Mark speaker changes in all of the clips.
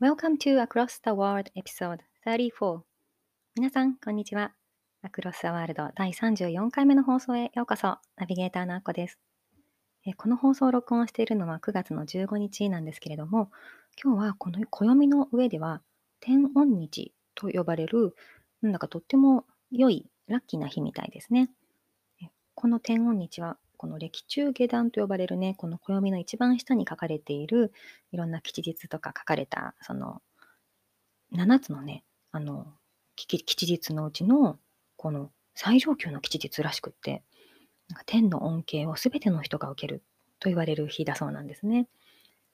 Speaker 1: Welcome to Across the World Episode 34皆さん、こんにちは。Across the World 第34回目の放送へようこそ。ナビゲーターのあこです。この放送を録音しているのは9月の15日なんですけれども、今日はこの暦の上では天恩日と呼ばれる、なんだかとっても良いラッキーな日みたいですね。この天恩日はこの歴中下段と呼ばれるね、この暦の一番下に書かれているいろんな吉日とか書かれた、その7つのね、あの、吉日のうちの、この最上級の吉日らしくって、なんか天の恩恵をすべての人が受けると言われる日だそうなんですね。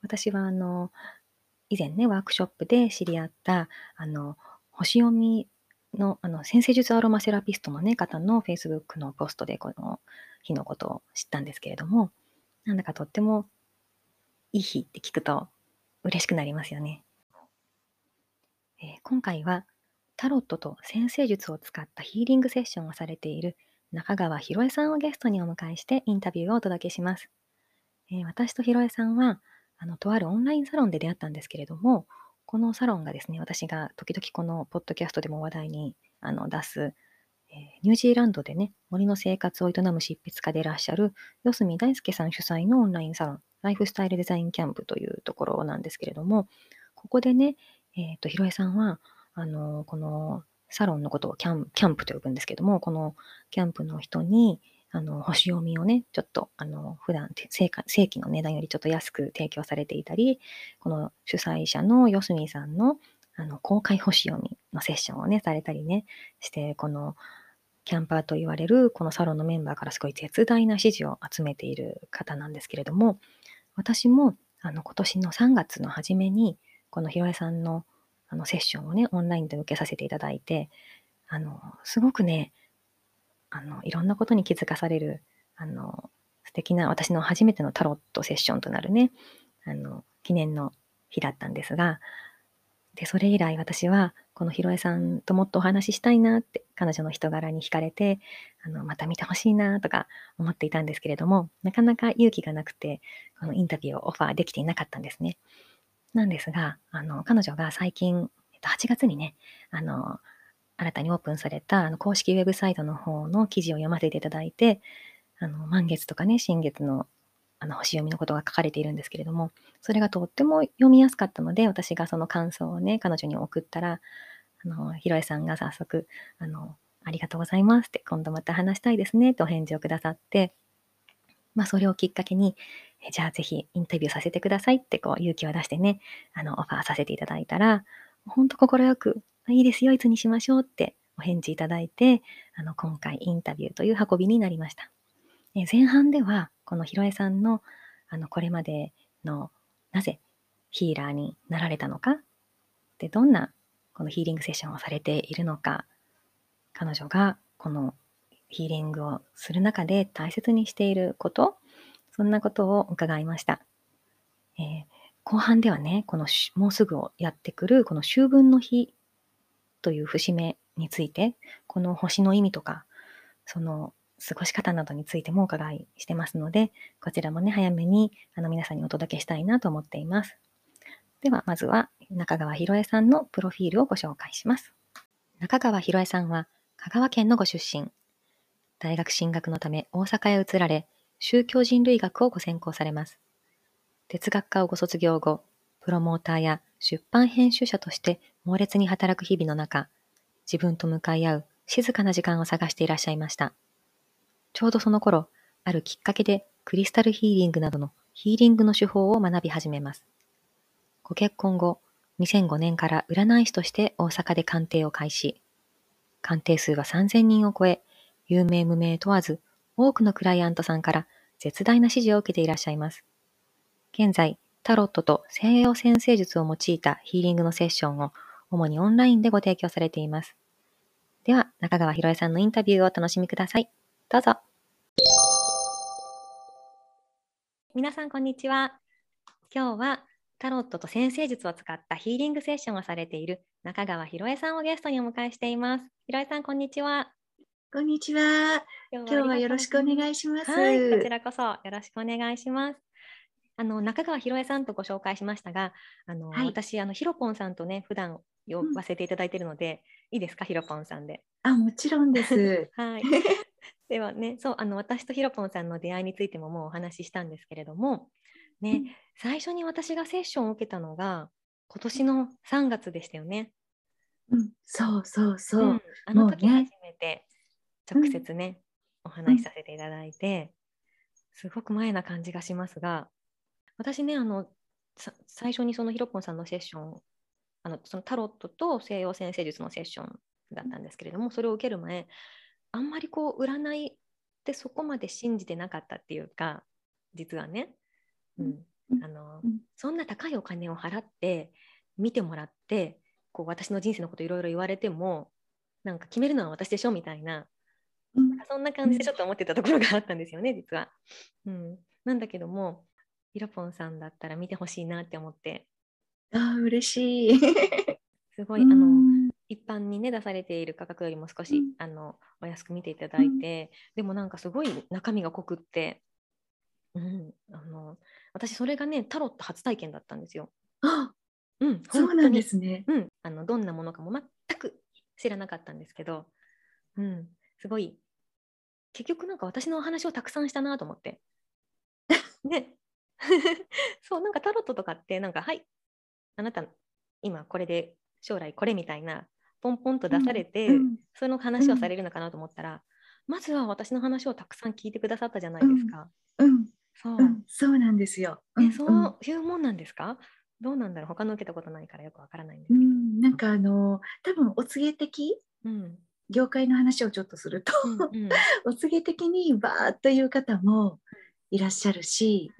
Speaker 1: 私はあの、以前ね、ワークショップで知り合った、あの、星読みの、あの、先生術アロマセラピストのね、方の Facebook のポストで、この日のことを知ったんですけれども、なんだかとってもいい日って聞くと嬉しくなりますよね。えー、今回はタロットと先生術を使ったヒーリングセッションをされている中川博恵さんをゲストにお迎えしてインタビューをお届けします。えー、私と博恵さんは、あの、とあるオンラインサロンで出会ったんですけれども、このサロンがですね、私が時々このポッドキャストでも話題にあの出す、えー、ニュージーランドでね、森の生活を営む執筆家でいらっしゃる四隅大輔さん主催のオンラインサロン、ライフスタイルデザインキャンプというところなんですけれども、ここでね、えっ、ー、と、ひろえさんは、あの、このサロンのことをキャンキャンプと呼ぶんですけども、このキャンプの人に、あの、星読みをね、ちょっと、あの、普段正正規の値段よりちょっと安く提供されていたり、この主催者の四隅さんの、あの、公開星読みのセッションをね、されたりね、して、この、キャンパーと言われるこのサロンのメンバーからすごい絶大な支持を集めている方なんですけれども、私もあの今年の3月の初めに、このひろえさんのあのセッションをね、オンラインで受けさせていただいて、あの、すごくね、あの、いろんなことに気づかされる、あの、素敵な私の初めてのタロットセッションとなるね、あの、記念の日だったんですが、で、それ以来私は、このひろえさんともっとお話ししたいなって、彼女の人柄に惹かれて、あの、また見てほしいなとか思っていたんですけれども、なかなか勇気がなくて、このインタビューをオファーできていなかったんですね。なんですが、あの、彼女が最近、8月にね、あの、新たにオープンされたあの公式ウェブサイトの方の記事を読ませていただいて、あの満月とかね、新月のあの星読みのことが書かれているんですけれども、それがとっても読みやすかったので、私がその感想をね、彼女に送ったら、あの、ひろえさんが早速、あの、ありがとうございますって、今度また話したいですね、とお返事をくださって、まあ、それをきっかけに、じゃあぜひインタビューさせてくださいって、こう、勇気を出してね、あの、オファーさせていただいたら、本当快く、いいですよ、いつにしましょうってお返事いただいて、あの、今回インタビューという運びになりました。え前半では、このひろえさんの、あの、これまでの、なぜヒーラーになられたのか、で、どんなこのヒーリングセッションをされているのか、彼女がこのヒーリングをする中で大切にしていること、そんなことを伺いました。えー、後半ではね、このもうすぐやってくるこの秋分の日という節目について、この星の意味とか、その過ごし方などについてもお伺いしてますので、こちらもね、早めにあの皆さんにお届けしたいなと思っています。では、まずは中川博恵さんのプロフィールをご紹介します。中川博恵さんは香川県のご出身。大学進学のため大阪へ移られ、宗教人類学をご専攻されます。哲学科をご卒業後、プロモーターや出版編集者として猛烈に働く日々の中、自分と向かい合う静かな時間を探していらっしゃいました。ちょうどその頃、あるきっかけでクリスタルヒーリングなどのヒーリングの手法を学び始めます。ご結婚後、2005年から占い師として大阪で鑑定を開始。鑑定数は3000人を超え、有名無名問わず、多くのクライアントさんから絶大な支持を受けていらっしゃいます。現在、タロットと西洋先生術を用いたヒーリングのセッションを主にオンラインでご提供されています。では、中川博恵さんのインタビューをお楽しみください。どうぞ。皆さん、こんにちは。今日はタロットと先生術を使ったヒーリングセッションをされている中川博恵さんをゲストにお迎えしています。博恵さん、こんにちは。
Speaker 2: こんにちは。今日はよろしくお願いします。
Speaker 1: はい、こちらこそよろしくお願いします。あの中川博恵さんとご紹介しましたが、あの、はい、私あのひろぽんさんとね普段呼ばせていただいているので、うん、いいですか？ひろぽんさんで。
Speaker 2: あもちろんです。
Speaker 1: はい。ではねそうあの私とひろぽんさんの出会いについてももうお話ししたんですけれども、ね、うん、最初に私がセッションを受けたのが今年の3月でしたよね。
Speaker 2: うん、そうそうそう。うん、
Speaker 1: あの時初めて直接ね、お話しさせていただいて、すごく前な感じがしますが、私ね、あの最初にそのひろぽんさんのセッション、あのそのタロットと西洋先生術のセッションだったんですけれども、それを受ける前、あんまりこう占いってそこまで信じてなかったっていうか、実はね、うん、あのそんな高いお金を払って見てもらってこう私の人生のこといろいろ言われてもなんか決めるのは私でしょみたいなうん、そんな感じでちょっと思ってたところがあったんですよね、実は。うん、なんだけども、ひろぽんさんだったら見てほしいなって思って。
Speaker 2: ああ、嬉しい。
Speaker 1: すごい、あの、一般にね、出されている価格よりも少し、うん、あのお安く見ていただいて、でもなんかすごい中身が濃くって、うん、あの私それがねタロット初体験だったんですよ。
Speaker 2: あ、うん、そうなんですね。
Speaker 1: うん、あのどんなものかも全く知らなかったんですけど、うん、すごい結局なんか私のお話をたくさんしたなと思って。ね。そう、なんかタロットとかってなんか、はい、あなた今これで将来これみたいなポンポンと出されて、うん、その話をされるのかなと思ったら、うん、まずは私の話をたくさん聞いてくださったじゃないですか。
Speaker 2: うん、そう、そうなんですよ。
Speaker 1: え、そういうもんなんですか？どうなんだろう。他の受けたことないからよくわからないんですけど。
Speaker 2: なんかあの多分お告げ的、うん、業界の話をちょっとすると、うんうん、お告げ的にバーッという方もいらっしゃるし、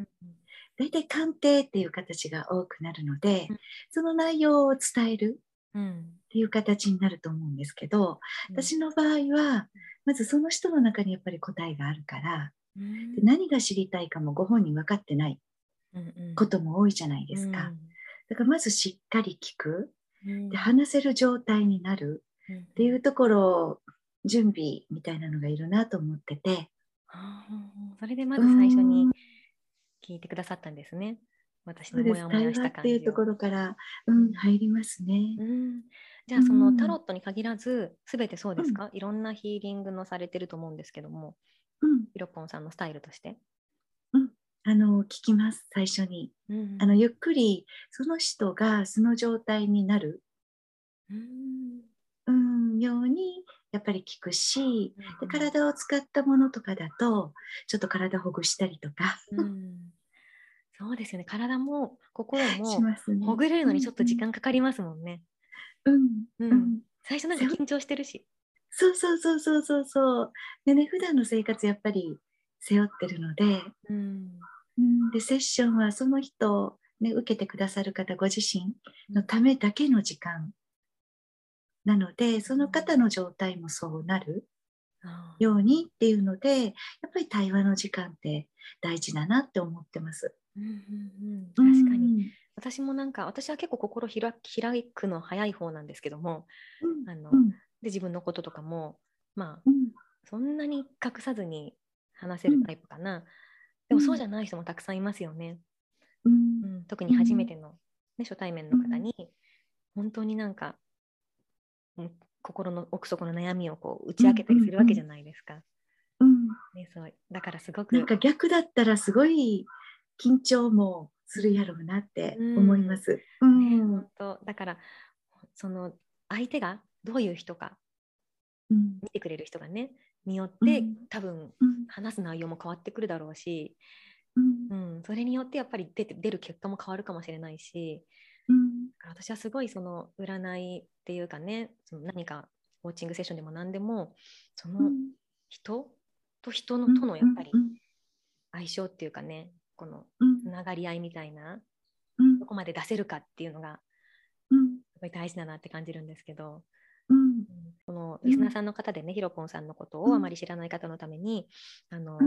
Speaker 2: 大体鑑定っていう形が多くなるので、その内容を伝えるっていう形になると思うんですけど、私の場合はまずその人の中にやっぱり答えがあるから、で何が知りたいかもご本人分かってないことも多いじゃないですか。だからまずしっかり聞く、で話せる状態になるっていうところ準備みたいなのがいるなと思ってて、
Speaker 1: それでまず最初に聞いてくださったんですね。私のモヤモヤした感
Speaker 2: じっていうところから、うん、入りますね。
Speaker 1: うん、じゃあそのタロットに限らず、すべてそうですか、うん、いろんなヒーリングのされてると思うんですけども、うん、ヒロポンさんのスタイルとして。
Speaker 2: うん、あの聞きます最初に、うん、あのゆっくりその人がその状態になる、うん、うんようにやっぱり効くし、で体を使ったものとかだとちょっと体ほぐしたりとか、うん、
Speaker 1: そうですよね。体も心もほぐれるのにちょっと時間かかりますもんね。
Speaker 2: うん、うん、
Speaker 1: 最初なんか緊張してるし。
Speaker 2: そうそうそうそうそうそう。でね普段の生活やっぱり背負ってるので,、うん。でセッションはその人、ね、受けてくださる方ご自身のためだけの時間なのでその方の状態もそうなるようにっていうのでやっぱり対話の時間って大事だなって思ってます。うんうん
Speaker 1: うん、確かに、うん、私もなんか私は結構心開くの早い方なんですけども、うん、あの、うん、で自分のこととかもまあ、そんなに隠さずに話せるタイプかな、でもそうじゃない人もたくさんいますよね。うん。特に初めての、ね、初対面の方に、本当になんか心の奥底の悩みをこう打ち明けたりするわけじゃないですか。うん、ね、そうだからすごく
Speaker 2: なんか逆だったらすごい緊張もするやろうなって思います。
Speaker 1: うん、ね、本当だからその相手がどういう人か、うん、見てくれる人がねによって、うん、多分、話す内容も変わってくるだろうし、うん、うん、それによってやっぱり出て出る結果も変わるかもしれないし、うん、私はすごいその占いっていうかねその何かコーチングセッションでも何でもその人と人のとのやっぱり相性っていうかねこのつながり合いみたいな、どこまで出せるかっていうのが、ごい大事だなって感じるんですけど、
Speaker 2: うん、
Speaker 1: このリスナーさんの方でね、ひろぽんさんのことをあまり知らない方のために、あの、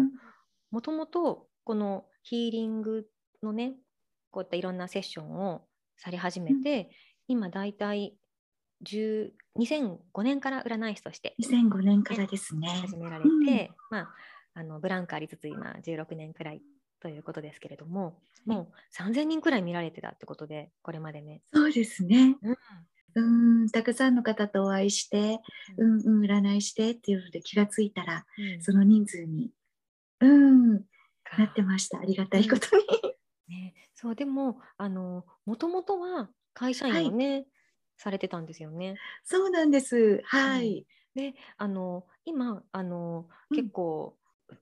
Speaker 1: もともとこのヒーリングのね、こういったいろんなセッションをされ始めて、うん、今だいたい2005年から占い師として
Speaker 2: 2005年からですね。
Speaker 1: 始められて、うん、まあ、あのブランクありつつ今16年くらいということですけれども、もう3000人くらい見られてたってことでこれまでね。
Speaker 2: そうですね、うん、うんたくさんの方とお会いして、うん、うん、占いしてっていうので気がついたら、うん、その人数に、うん、なってました。ありがたいことに。
Speaker 1: ね、そうでもあのもともとは会社員をね、はい、されてたんですよね。
Speaker 2: そうなんです。はい。
Speaker 1: うん、で、あの今あの、結構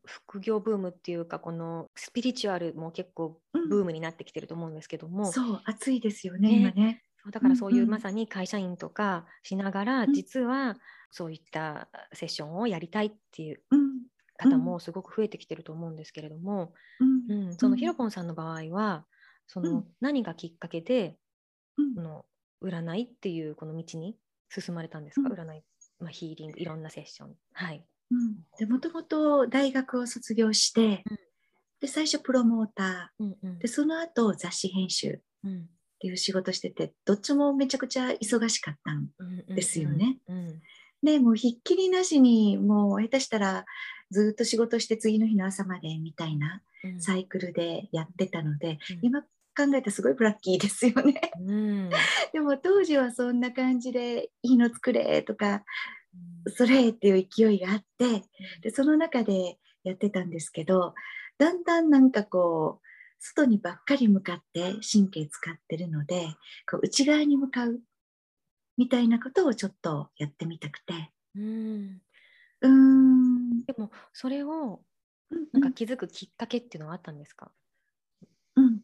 Speaker 1: 副業ブームっていうかこのスピリチュアルも結構ブームになってきてると思うんですけども、
Speaker 2: そう暑いですよね、ね、今ね。
Speaker 1: そうだからそういうまさに会社員とかしながら、実はそういったセッションをやりたいっていう方もすごく増えてきてると思うんですけれども、うん。そのひろぽんさんの場合はその何がきっかけで、この占いっていうこの道に進まれたんですか、占い、まあ、ヒーリングいろんなセッション。はい
Speaker 2: もともと大学を卒業して、うん、で最初プロモーター、うんうん、でその後雑誌編集っていう仕事しててどっちもめちゃくちゃ忙しかったんですよね。でもうひっきりなしにもう下手したらずっと仕事して次の日の朝までみたいなサイクルでやってたので、今考えたらすごいブラッキーですよね。うん、でも当時はそんな感じでいいの作れとかそれっていう勢いがあってでその中でやってたんですけどだんだんなんかこう外にばっかり向かって神経使ってるのでこう内側に向かうみたいなことをちょっとやってみたくて。うん。
Speaker 1: うん。でもそれをなんか気づくきっかけっていうのはあったんですか、
Speaker 2: うん、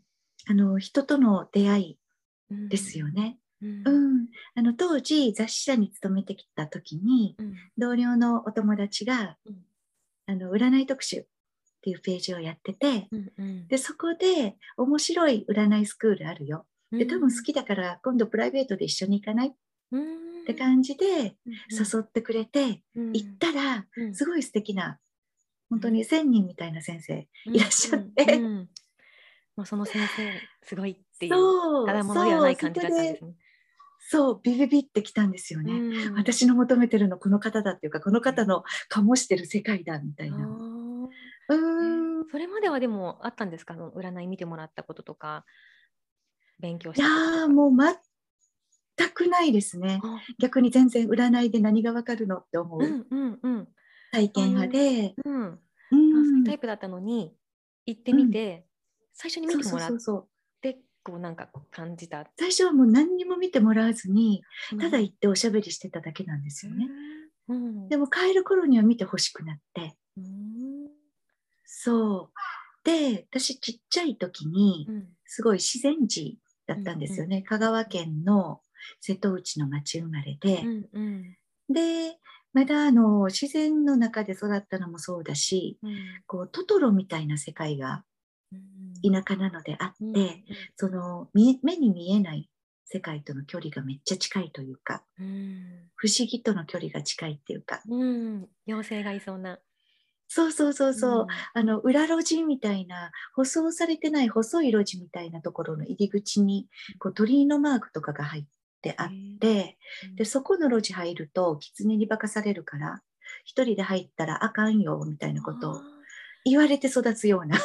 Speaker 2: あの人との出会いですよね。うん、うん、あの当時雑誌社に勤めてきた時に、うん、同僚のお友達が、うん、あの占い特集っていうページをやってて、うんうん、でそこで面白い占いスクールあるよ。で多分好きだから今度プライベートで一緒に行かない、って感じで誘ってくれて、行ったらすごい素敵な本当に1000人みたいな先生いらっしゃって、
Speaker 1: もうその先生すごいっていうただものではない感じだったんですね。
Speaker 2: そうビビビってきたんですよね、うん、私の求めてるのこの方だっていうかこの方の醸してる世界だみたいな。
Speaker 1: うん。それまではでもあったんですか？占い見てもらったこととか勉強した
Speaker 2: いやもう全くないですね。逆に全然占いで何がわかるのって思う,、うんうんうん、体験派で、
Speaker 1: うんうん、そういうタイプだったのに行ってみて、最初に見てもらってこうなんか感じた。
Speaker 2: 最初はもう何にも見てもらわずにただ行っておしゃべりしてただけなんですよね、うん、でも帰る頃には見てほしくなって、うん、そう。で私ちっちゃい時にすごい自然児だったんですよね、うん、香川県の瀬戸内の町生まれで、うんうん、でまだあの自然の中で育ったのもそうだし、こうトトロみたいな世界が田舎なのであって、うん、その目に見えない世界との距離がめっちゃ近いというか、うん、不思議との距離が近いっていうか、
Speaker 1: うん、妖精がいそうな。
Speaker 2: そうそうそうそう、うん、あの裏路地みたいな舗装されてない細い路地みたいなところの入り口にこう鳥居のマークとかが入ってあって、でそこの路地入ると狐に化かされるから一人で入ったらあかんよみたいなことを言われて育つような。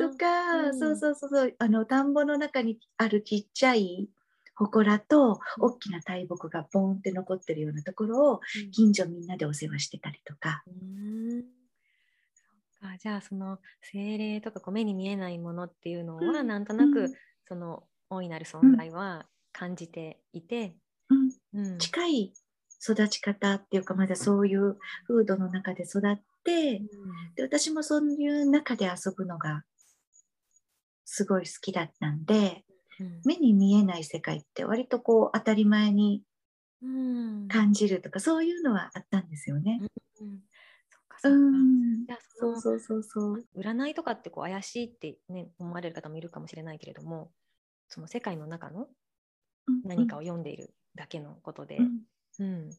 Speaker 2: とか、うん、そうそうそう。あの田んぼの中にあるちっちゃい祠と大きな大木がボンって残ってるようなところを近所みんなでお世話してたりとか。うん。
Speaker 1: か。じゃあその精霊とかこう目に見えないものっていうのは、なんとなく、その大いなる存在は感じていて、
Speaker 2: うん。近い育ち方っていうかまだそういう風土の中で育っ、うん、で私もそういう中で遊ぶのがすごい好きだったんで、うん、目に見えない世界って割とこう当たり前に感じるとか、そういうのはあったんですよね。うん。
Speaker 1: そうそうそうそう。占いとかってこう怪しいって、ね、思われる方もいるかもしれないけれどもその世界の中の何かを読んでいるだけのことで、うん、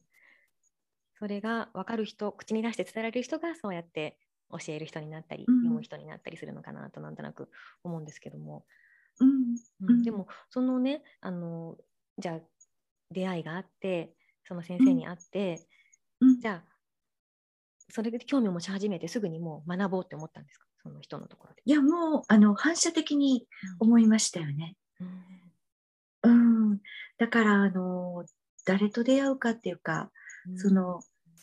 Speaker 1: それが分かる人口に出して伝えられる人がそうやって教える人になったり、読む人になったりするのかなとなんとなく思うんですけども、うん。でもそのねあのじゃあ出会いがあってその先生に会って、じゃあそれで興味を持ち始めてすぐにもう学ぼうって思ったんですか？その人のところで。
Speaker 2: いやもうあの反射的に思いましたよね。うん、うん、だからあの誰と出会うかっていうか、うん、その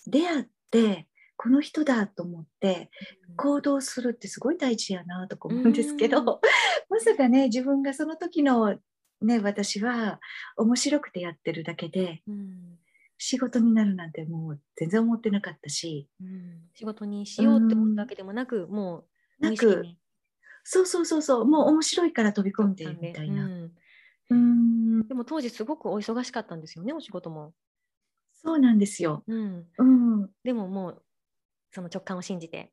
Speaker 2: 出会ってこの人だと思って行動するってすごい大事やなとか思うんですけど、うん、まさかね自分がその時のね私は面白くてやってるだけで、仕事になるなんてもう全然思ってなかったし、
Speaker 1: 仕事にしようって思ったわけでもなく、も
Speaker 2: うなくそうそうそうそうもう面白いから飛び込んでみたいな。
Speaker 1: うん。でも当時すごくお忙しかったんですよねお仕事も。
Speaker 2: そうなんですよ。うん、
Speaker 1: うん、でももうその直感を信じて。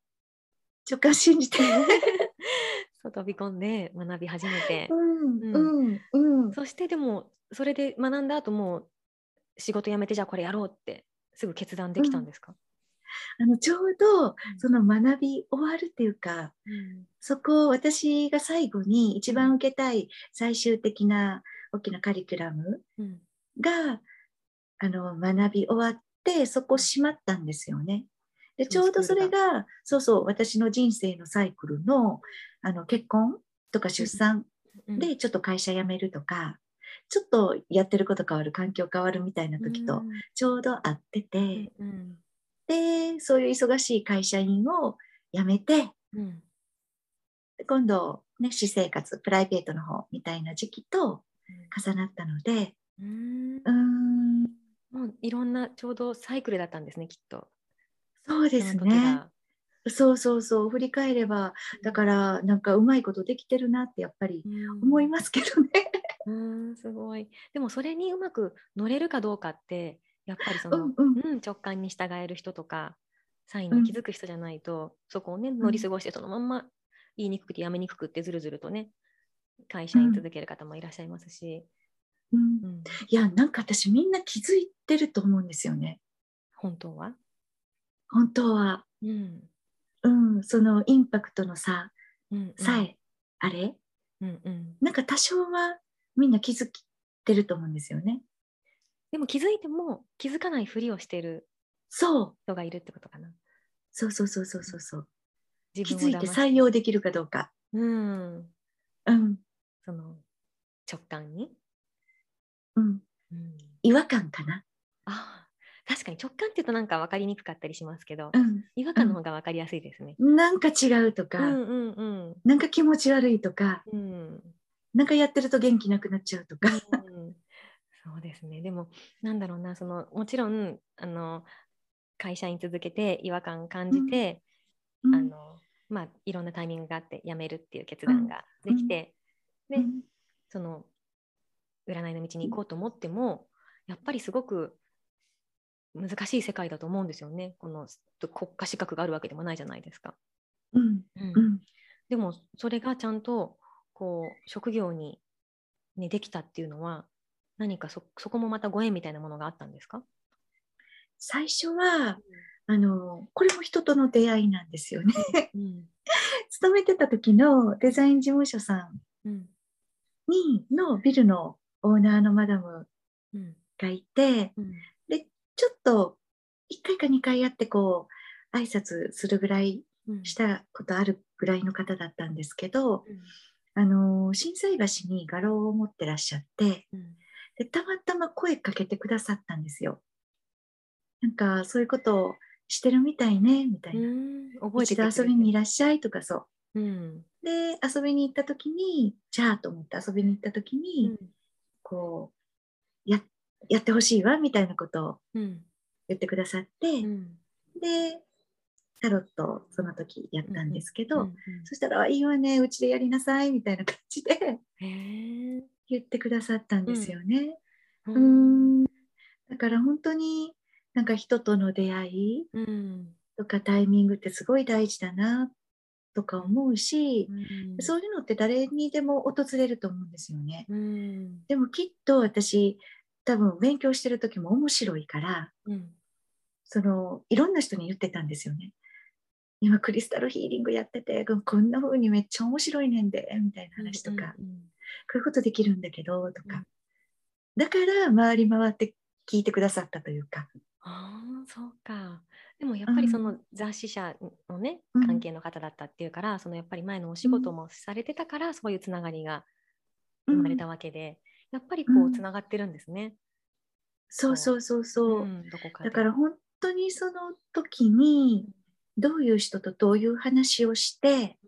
Speaker 2: 直感信じて。
Speaker 1: そう飛び込んで学び始めて、
Speaker 2: うん。うん。うん、
Speaker 1: そしてでもそれで学んだ後も仕事辞めてじゃあこれやろうってすぐ決断できたんですか、
Speaker 2: あのちょうどその学び終わるっていうか、うん、そこを私が最後に一番受けたい最終的な大きなカリキュラムが、あの学び終わってそこ閉まったんですよね。でちょうどそれがそうそう私の人生のサイクルのあの結婚とか出産でちょっと会社辞めるとか、ちょっとやってること変わる環境変わるみたいな時とちょうど合ってて、でそういう忙しい会社員を辞めて、今度ね私生活プライベートの方みたいな時期と重なったので
Speaker 1: うんもういろんなちょうどサイクルだったんですねきっと。
Speaker 2: そうですね。そうそうそう振り返ればだからなんかうまいことできてるなってやっぱり思いますけどね。
Speaker 1: うんすごいでもそれにうまく乗れるかどうかってやっぱりその、うん、うん、直感に従える人とかサインに気づく人じゃないと、うん、そこをね乗り過ごしてそのまんま言いにくくてやめにくくってずるずるとね会社に続ける方もいらっしゃいますし。
Speaker 2: うん、いやなんか私みんな気づいてると思うんですよね。
Speaker 1: 本当は？
Speaker 2: 本当は、うん、うん、そのインパクトの差さえあれ、うんうん、なんか多少はみんな気づいてると思うんですよね。
Speaker 1: でも気づいても気づかないふりをしてる
Speaker 2: 人
Speaker 1: がいるってことかな。
Speaker 2: そうそうそうそうそうそう。気づいて採用できるかどうか。うん。うん。
Speaker 1: その直感に？
Speaker 2: うん。うん、違和感かな。
Speaker 1: あ確かに直感っていうとなんか分かりにくかったりしますけど、うん、違和感の方が分かりやすいですね。
Speaker 2: うん、なんか違うとか、うんうんうん、なんか気持ち悪いとか、うん、なんかやってると元気なくなっちゃうとか。うん、
Speaker 1: そうですね。でもなんだろうなそのもちろんあの会社に続けて違和感感じて、あのまあ、いろんなタイミングがあって辞めるっていう決断ができて、でその占いの道に行こうと思ってもやっぱりすごく難しい世界だと思うんですよね。この国家資格があるわけでもないじゃないですか。うん、うん、でもそれがちゃんとこう職業に、ね、できたっていうのは何かそこもまたご縁みたいなものがあったんですか？
Speaker 2: 最初は、あのこれも人との出会いなんですよね。うん、勤めてた時のデザイン事務所さんにのビルのオーナーのマダムがいて、うん、ちょっと1回か2回やってこう挨拶するぐらいしたことあるぐらいの方だったんですけど、うん、あの心斎橋に画廊を持ってらっしゃって、うん、でたまたま声かけてくださったんですよ。なんかそういうことをしてるみたいねみたいな。覚えて。一度遊びにいらっしゃいとかそう。うん、で遊びに行った時にじゃあと思って遊びに行った時に、うん、こうややってほしいわみたいなことを言ってくださって、うん、でタロットその時やったんですけど、うんうん、そしたら「いいわねうちでやりなさい」みたいな感じで言ってくださったんですよね。うん、だから本当になんか人との出会いとかタイミングってすごい大事だなっとか思うし、うん、そういうのって誰にでも訪れると思うんですよね。うん、でもきっと私多分勉強してる時も面白いから、うん、そのいろんな人に言ってたんですよね。今クリスタルヒーリングやっててこんな風にめっちゃ面白いねんでみたいな話とか、うんうんうん、こういうことできるんだけどとか、だから回り回って聞いてくださったというか。
Speaker 1: あそうかでもやっぱりその雑誌社のね、うん、関係の方だったっていうから、そのやっぱり前のお仕事もされてたから、そういうつながりが生まれたわけで、やっぱりこうつながってるんですね。
Speaker 2: そうそうそうそう。どこかだから本当にその時にどういう人とどういう話をして、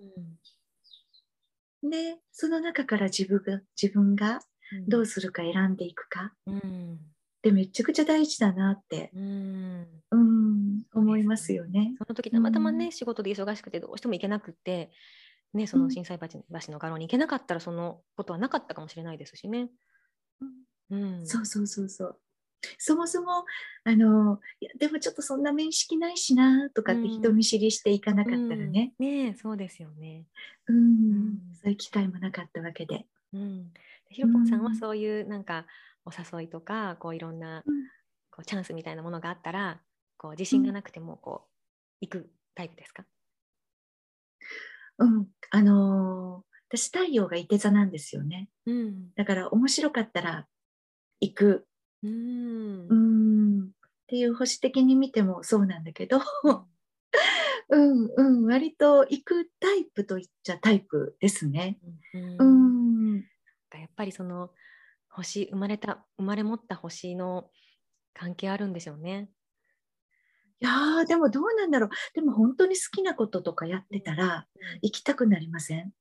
Speaker 2: でその中から自分が自分がどうするか選んでいくか、うん、でめちゃくちゃ大事だなって、うん、うん思いますよね。
Speaker 1: その時たまたまね、仕事で忙しくてどうしても行けなくて、ね、その震災橋の画廊に行けなかったらそのことはなかったかもしれないですしね。
Speaker 2: うん、そうそうそうそう。そもそもあのいやでもちょっとそんな面識ないしなとかって人見知りしていかなかったらね。
Speaker 1: うん、ねそうですよね、
Speaker 2: うん。そういう機会もなかったわけで。
Speaker 1: うん、ひろぽんさんはそういうなんかお誘いとかこういろんなこうチャンスみたいなものがあったらこう自信がなくてもこう行くタイプですか？
Speaker 2: うん。あのー、私太陽がいて座なんですよね、うん、だから面白かったら行く。うん。うん。っていう保守的に見てもそうなんだけど。うん。うん割と行くタイプといっちゃタイプですね。うん、
Speaker 1: うん。やっぱりその星生まれた生まれ持った星の関係あるんでしょうね。
Speaker 2: いやでもどうなんだろう。でも本当に好きなこととかやってたら、行きたくなりません？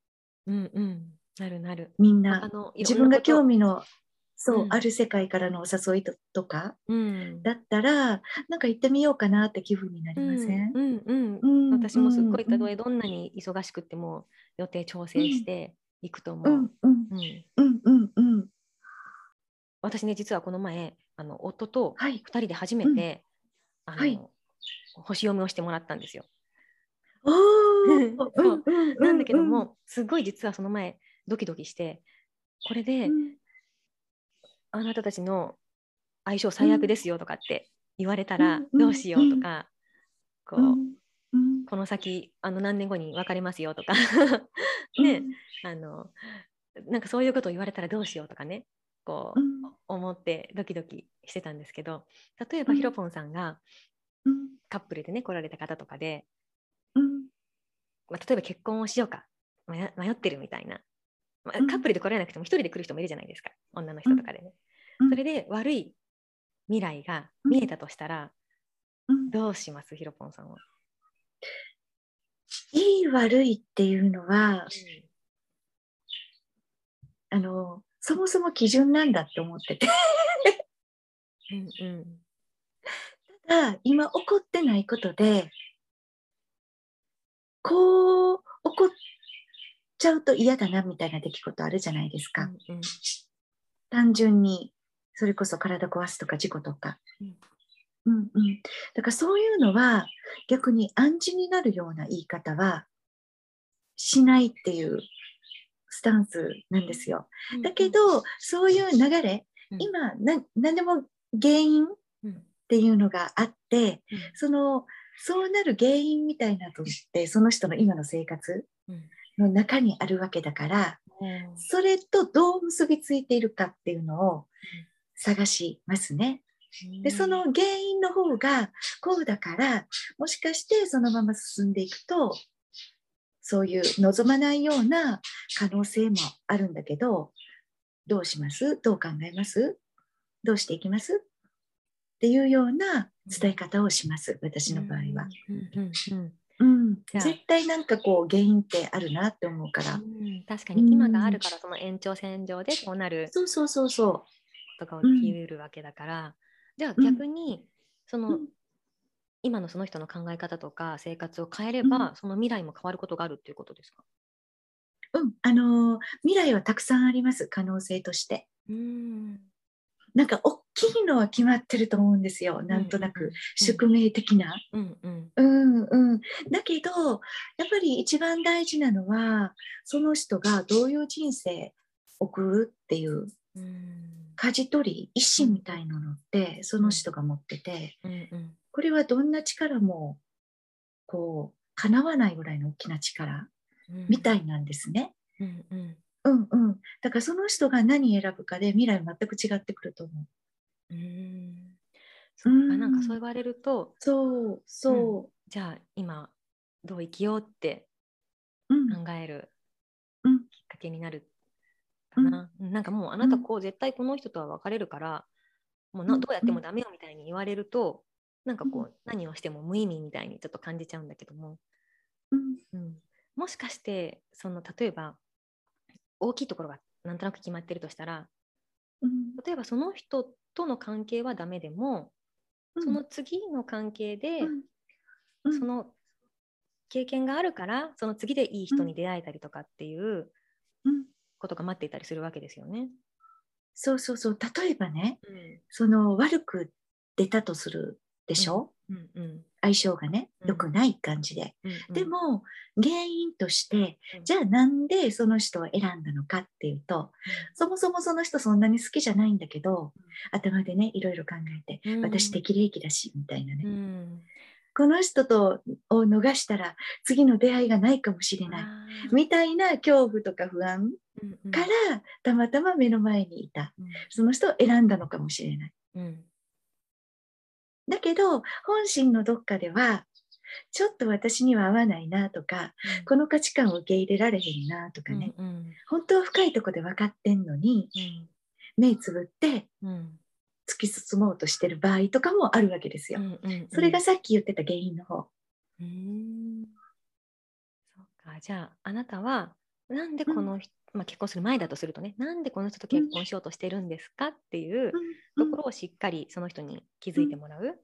Speaker 1: うんうん。なるなる。
Speaker 2: みんな自分が興味のそう、うん、ある世界からのお誘いとか、うん、だったらなんか行ってみようかなって気分になりません、うんうん
Speaker 1: うん。私もすっごいたとえどんなに忙しくても予定調整して行くと思う。うん。うんうんうん私ね実はこの前あの夫と2人で初めて、はい、あの、はい、星読みをしてもらったんですよ。なんだけども、すごい実はその前ドキドキしてこれで、あなたたちの相性最悪ですよとかって言われたらどうしようとか、こう、この先あの何年後に別れますよとか。ね、あのなんかそういうことを言われたらどうしようとかねこう、思ってドキドキしてたんですけど例えばひろぽんさんがカップルでね来られた方とかで、まあ、例えば結婚をしようか迷ってるみたいな。まあ、カップルで来られなくても一人で来る人もいるじゃないですか女の人とかでね、うん、それで悪い未来が見えたとしたら、うん、どうします？ひろぽんさんは。
Speaker 2: いい悪いっていうのは、あのそもそも基準なんだって思ってて。うん、うん、ただ今起こってないことでこう起こっちゃうと嫌だなみたいな出来事あるじゃないですか。うんうん、単純にそれこそ体壊すとか事故とか。うん、うんうん。だからそういうのは逆に暗示になるような言い方はしないっていうスタンスなんですよ。だけどそういう流れ、今何でも原因っていうのがあって、そのそうなる原因みたいなとしてその人の今の生活、の中にあるわけだから、うん、それとどう結びついているかっていうのを探しますね。でその原因の方がこうだからもしかしてそのまま進んでいくとそういう望まないような可能性もあるんだけどどうします？どう考えます？どうしていきます？っていうような伝え方をします私の場合は。うん、絶対なんかこう原因ってあるなって思うから、う
Speaker 1: ん、確かに今があるからその延長線上でこうなる。
Speaker 2: そうそうそうそう。
Speaker 1: とかを起きうるわけだから、じゃあ逆にその、今のその人の考え方とか生活を変えれば、その未来も変わることがあるっていうことですか？
Speaker 2: うん、あのー、未来はたくさんあります。可能性として。うん。なんか大きいのは決まってると思うんですよ。なんとなく。宿命的な。うん。うん。うん、だけどやっぱり一番大事なのはその人がどういう人生送るっていう舵取り意志みたいなのってその人が持ってて、これはどんな力もこう叶わないぐらいの大きな力みたいなんですね。うんうん。うんうん、だからその人が何選ぶかで未来全く違ってくると思う。うん。
Speaker 1: そうか、なんかそう言われると
Speaker 2: そうそう、うん、
Speaker 1: じゃあ今どう生きようって考えるきっかけになる。かな、うん、なんかもうあなたこう絶対この人とは別れるから、もうどうやってもダメよみたいに言われると、なんかこう何をしても無意味みたいにちょっと感じちゃうんだけども、うん、もしかしてその例えば大きいところがなんとなく決まってるとしたら、うん、例えばその人との関係はダメでも、うん、その次の関係で、うん、その経験があるからその次でいい人に出会えたりとかっていうことが待っていたりするわけですよね。
Speaker 2: そうそうそう。例えばね、その悪く出たとするでしょ、うんうん相性がね良くない感じで、うんうん、でも原因として、うん、じゃあなんでその人を選んだのかっていうと、うん、そもそもその人そんなに好きじゃないんだけど、頭でねいろいろ考えて、私適齢期だしみたいなね、この人とを逃したら次の出会いがないかもしれない。みたいな恐怖とか不安からたまたま目の前にいた、その人を選んだのかもしれない。だけど本心のどっかではちょっと私には合わないなとか、うん、この価値観を受け入れられへんなとかね、うんうん、本当は深いとこで分かってんのに、うん、目つぶって突き進もうとしてる場合とかもあるわけですよ。うんうんうん、それがさっき言ってた原因の方。うん。
Speaker 1: そうか。じゃああなたはなんでこの人、まあ、結婚する前だとするとねなんでこの人と結婚しようとしてるんですかっていうところをしっかりその人に気づいてもらう。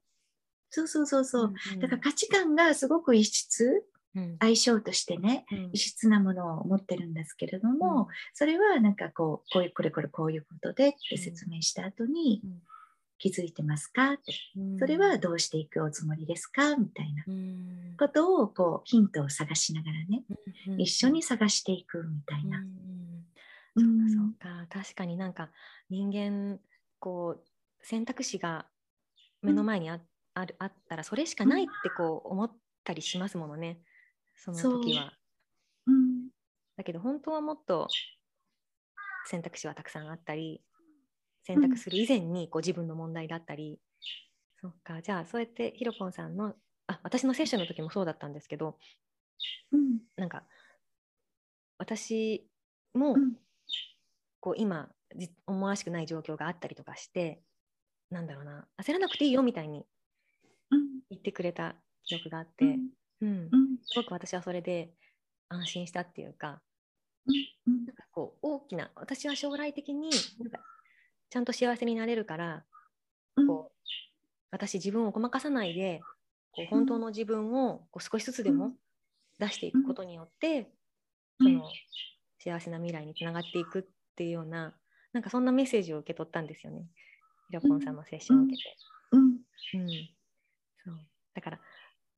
Speaker 2: そうそうそうそう、うん、だから価値観がすごく異質、うん、相性としてね、うん、異質なものを持ってるんですけれども、それはなんかこうこういうこれこれこういうことでって説明した後に、気づいてますか？って、それはどうしていくおつもりですか？みたいな。ことをこうヒントを探しながらね、一緒に探していくみたいな。
Speaker 1: そうかそうか。確かになんか人間こう選択肢が目の前にあ,、あるあったらそれしかないってこう思ったりしますものね。その時は。うん、だけど本当はもっと選択肢はたくさんあったり選択する以前にこう自分の問題だったり、そっか。じゃあそうやってひろぽんさんのあ私のセッションの時もそうだったんですけど、うん、なんか私もこう今思わしくない状況があったりとかしてなんだろうな。焦らなくていいよみたいに言ってくれた記憶があって、うん、うん、すごく私はそれで安心したっていうか、うん、なんかこう大きな私は将来的になんかちゃんと幸せになれるから、こう私自分をごまかさないでこう本当の自分をこう少しずつでも出していくことによって、その幸せな未来につながっていくっていうようななんかそんなメッセージを受け取ったんですよね。ひろぽんさんのセッションを受けて。うん、うん、そう。だから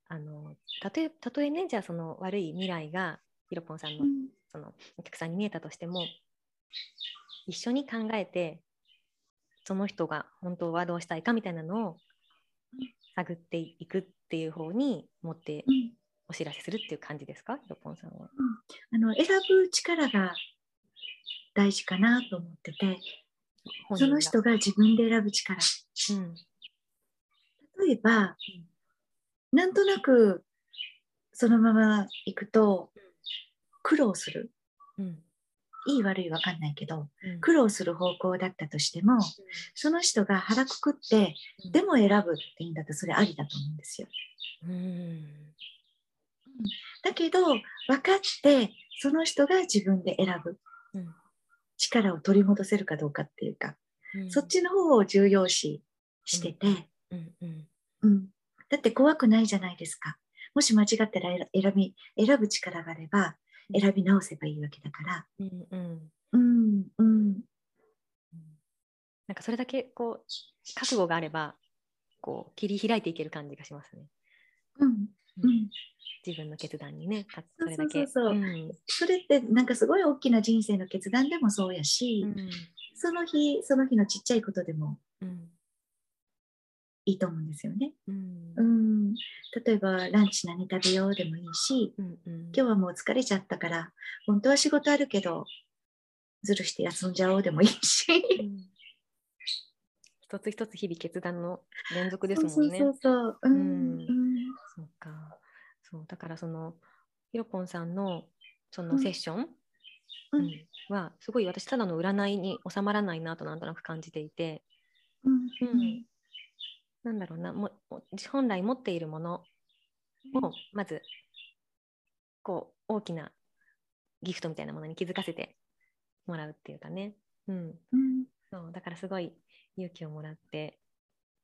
Speaker 1: あのたとえたとえねじゃあその悪い未来がひろぽんさんのそのお客さんに見えたとしても一緒に考えてその人が本当はどうしたいかみたいなのを探っていくっていう方に持ってお知らせするっていう感じですか、ひろぽんさんは。
Speaker 2: うん、あの選ぶ力が大事かなと思ってて、その人が自分で選ぶ力。うん、例えば、うん、なんとなくそのまま行くと苦労する。うんいい悪い分かんないけど、うん、苦労する方向だったとしても、うん、その人が腹くくって、うん、でも選ぶっていうんだとそれありだと思うんですよ。うん。だけど分かってその人が自分で選ぶ、力を取り戻せるかどうかっていうか、そっちの方を重要視してて、うん。だって怖くないじゃないですか。もし間違ったら選び選ぶ力があれば選び直せばいいわけだから。うんうん。うん。うん
Speaker 1: なんかそれだけこう覚悟があればこう切り開いていける感じがしますね。
Speaker 2: うん、うん、
Speaker 1: 自分の決断にね、
Speaker 2: それだけ。そうそう。そう、うん、それってなんかすごい大きな人生の決断でもそうやし、うん、その日その日のちっちゃいことでもいいと思うんですよね。うん、うん例えばランチ何食べようでもいいし、うんうん、今日はもう疲れちゃったから本当は仕事あるけどずるして休んじゃおうでもいいし。
Speaker 1: 一つ一つ日々決断の連続ですもんね。
Speaker 2: そうそうそう。う。ん。うん、
Speaker 1: そうか。そうだからそのひろぽんさんのそのセッション、うん、うん、はすごい私ただの占いに収まらないなとなんとなく感じていて、うん、うん、なんだろうなも本来持っているものをまずこう大きなギフトみたいなものに気づかせてもらうっていうかね、うん、うん、そうだからすごい勇気をもらって、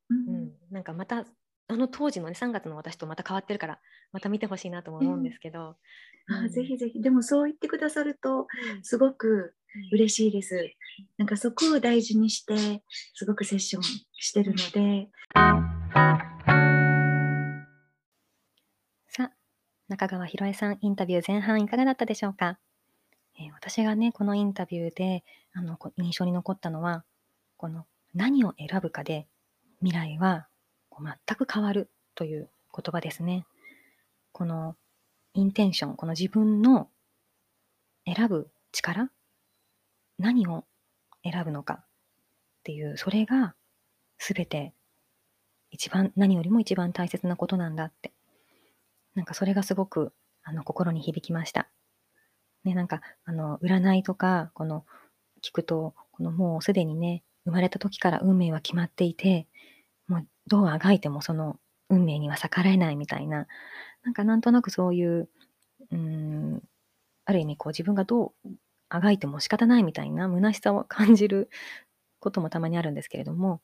Speaker 1: うん、うん、なんかまたあの当時のね3月の私とまた変わってるからまた見てほしいなとも思うんですけど、
Speaker 2: うん、あぜひぜひ。でもそう言ってくださるとすごく嬉しいです、なんかそこを大事にしてすごくセッションしてるので。
Speaker 1: さあ中川博恵さんインタビュー前半いかがだったでしょうか、えー、私がねこのインタビューであの印象に残ったのはこの何を選ぶかで未来は全く変わるという言葉ですね。このインテンション、この自分の選ぶ力、何を選ぶのかっていう、それが全て一番、何よりも一番大切なことなんだって。なんかそれがすごくあの心に響きました。ね、なんかあの占いとか、この聞くと、このもうすでにね、生まれた時から運命は決まっていて、どうあがいてもその運命には逆らえないみたいな、なんかなんとなくそういう、うん、ある意味こう自分がどうあがいても仕方ないみたいな虚しさを感じることもたまにあるんですけれども、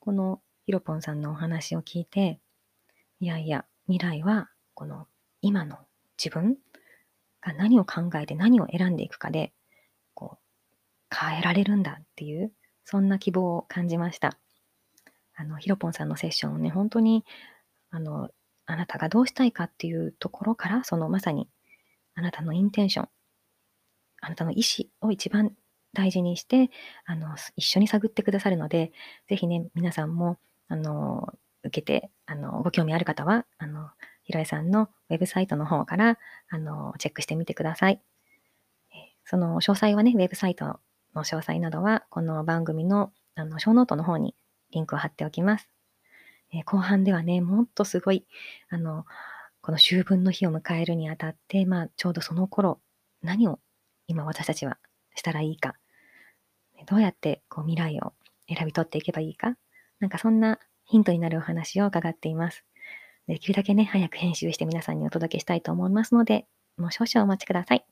Speaker 1: このひろぽんさんのお話を聞いて、いやいや、未来はこの今の自分が何を考えて何を選んでいくかで、こう、変えられるんだっていう、そんな希望を感じました。あの、ひろぽんさんのセッションをね、本当に、あの、あなたがどうしたいかっていうところから、そのまさに、あなたのインテンション、あなたの意思を一番大事にして、あの、一緒に探ってくださるので、ぜひね、皆さんも、あの、受けて、あの、ご興味ある方は、あの、ひろえさんのウェブサイトの方から、あの、チェックしてみてください。その詳細はね、ウェブサイトの詳細などは、この番組の、あの、ショーノートの方にリンクを貼っておきます。えー、後半ではね、もっとすごい、あの、この秋分の日を迎えるにあたって、まあ、ちょうどその頃、何を今私たちはしたらいいか、どうやってこう未来を選び取っていけばいいか、なんかそんなヒントになるお話を伺っています。できるだけね、早く編集して皆さんにお届けしたいと思いますので、もう少々お待ちください。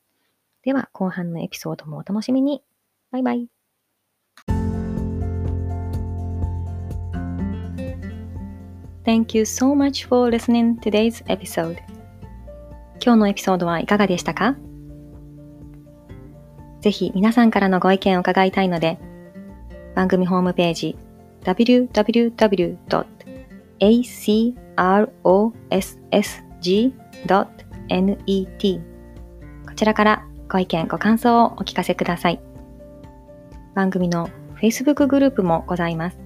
Speaker 1: では、後半のエピソードもお楽しみに。バイバイ。Thank you so much for listening today's episode. 今日のエピソードはいかがでしたか？ぜひ皆さんからのご意見を伺いたいので、番組ホームページ www.acrossg.net こちらからご意見、ご感想をお聞かせください。番組の Facebook グループもございます。